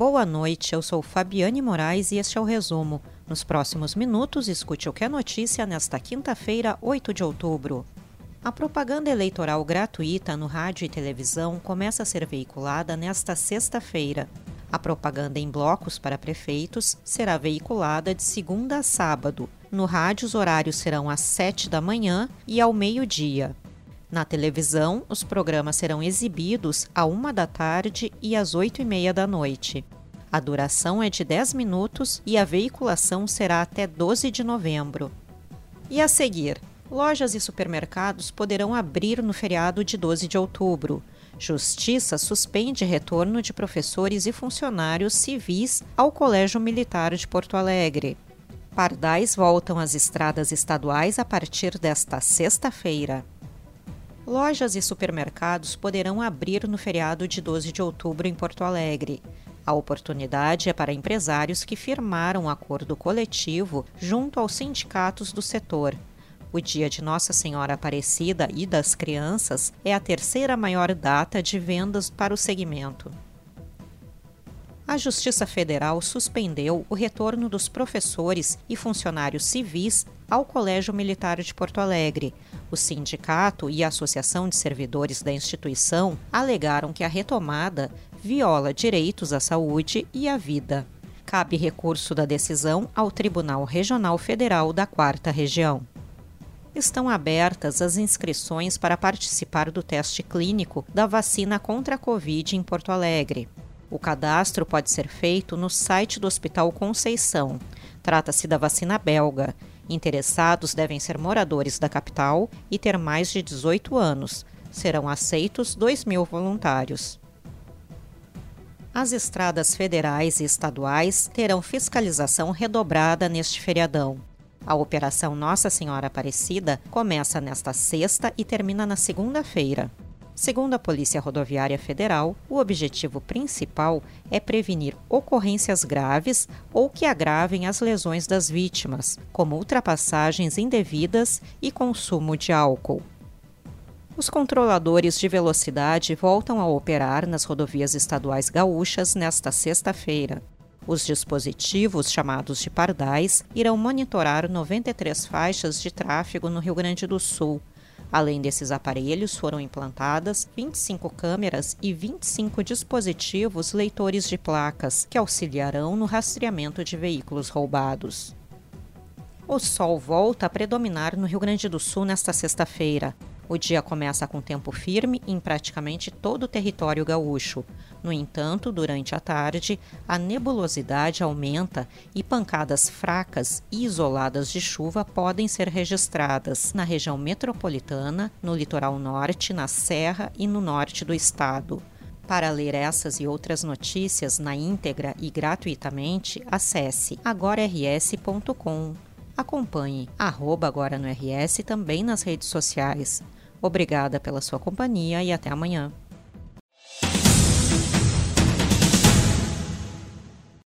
Boa noite, eu sou Fabiane Moraes e este é o resumo. Nos próximos minutos, escute o que é notícia nesta quinta-feira, 8 de outubro. A propaganda eleitoral gratuita no rádio e televisão começa a ser veiculada nesta sexta-feira. A propaganda em blocos para prefeitos será veiculada de segunda a sábado. No rádio, os horários serão às 7 da manhã e ao meio-dia. Na televisão, os programas serão exibidos à uma da tarde e às oito e meia da noite. A duração é de 10 minutos e a veiculação será até 12 de novembro. E a seguir, lojas e supermercados poderão abrir no feriado de 12 de outubro. Justiça suspende retorno de professores e funcionários civis ao Colégio Militar de Porto Alegre. Pardais voltam às estradas estaduais a partir desta sexta-feira. Lojas e supermercados poderão abrir no feriado de 12 de outubro em Porto Alegre. A oportunidade é para empresários que firmaram um acordo coletivo junto aos sindicatos do setor. O dia de Nossa Senhora Aparecida e das Crianças é a terceira maior data de vendas para o segmento. A Justiça Federal suspendeu o retorno dos professores e funcionários civis ao Colégio Militar de Porto Alegre, o sindicato e a Associação de Servidores da instituição alegaram que a retomada viola direitos à saúde e à vida. Cabe recurso da decisão ao Tribunal Regional Federal da Quarta Região. Estão abertas as inscrições para participar do teste clínico da vacina contra a Covid em Porto Alegre. O cadastro pode ser feito no site do Hospital Conceição. Trata-se da vacina belga Interessados devem ser moradores da capital e ter mais de 18 anos. Serão aceitos 2 mil voluntários. As estradas federais e estaduais terão fiscalização redobrada neste feriadão. A Operação Nossa Senhora Aparecida começa nesta sexta e termina na segunda-feira. Segundo a Polícia Rodoviária Federal, o objetivo principal é prevenir ocorrências graves ou que agravem as lesões das vítimas, como ultrapassagens indevidas e consumo de álcool. Os controladores de velocidade voltam a operar nas rodovias estaduais gaúchas nesta sexta-feira. Os dispositivos, chamados de pardais, irão monitorar 93 faixas de tráfego no Rio Grande do Sul, Além desses aparelhos, foram implantadas 25 câmeras e 25 dispositivos leitores de placas, que auxiliarão no rastreamento de veículos roubados. O sol volta a predominar no Rio Grande do Sul nesta sexta-feira. O dia começa com tempo firme em praticamente todo o território gaúcho. No entanto, durante a tarde, a nebulosidade aumenta e pancadas fracas e isoladas de chuva podem ser registradas na região metropolitana, no litoral norte, na Serra e no norte do estado. Para ler essas e outras notícias na íntegra e gratuitamente, acesse agorars.com. Acompanhe arroba agora no RS também nas redes sociais. Obrigada pela sua companhia e até amanhã.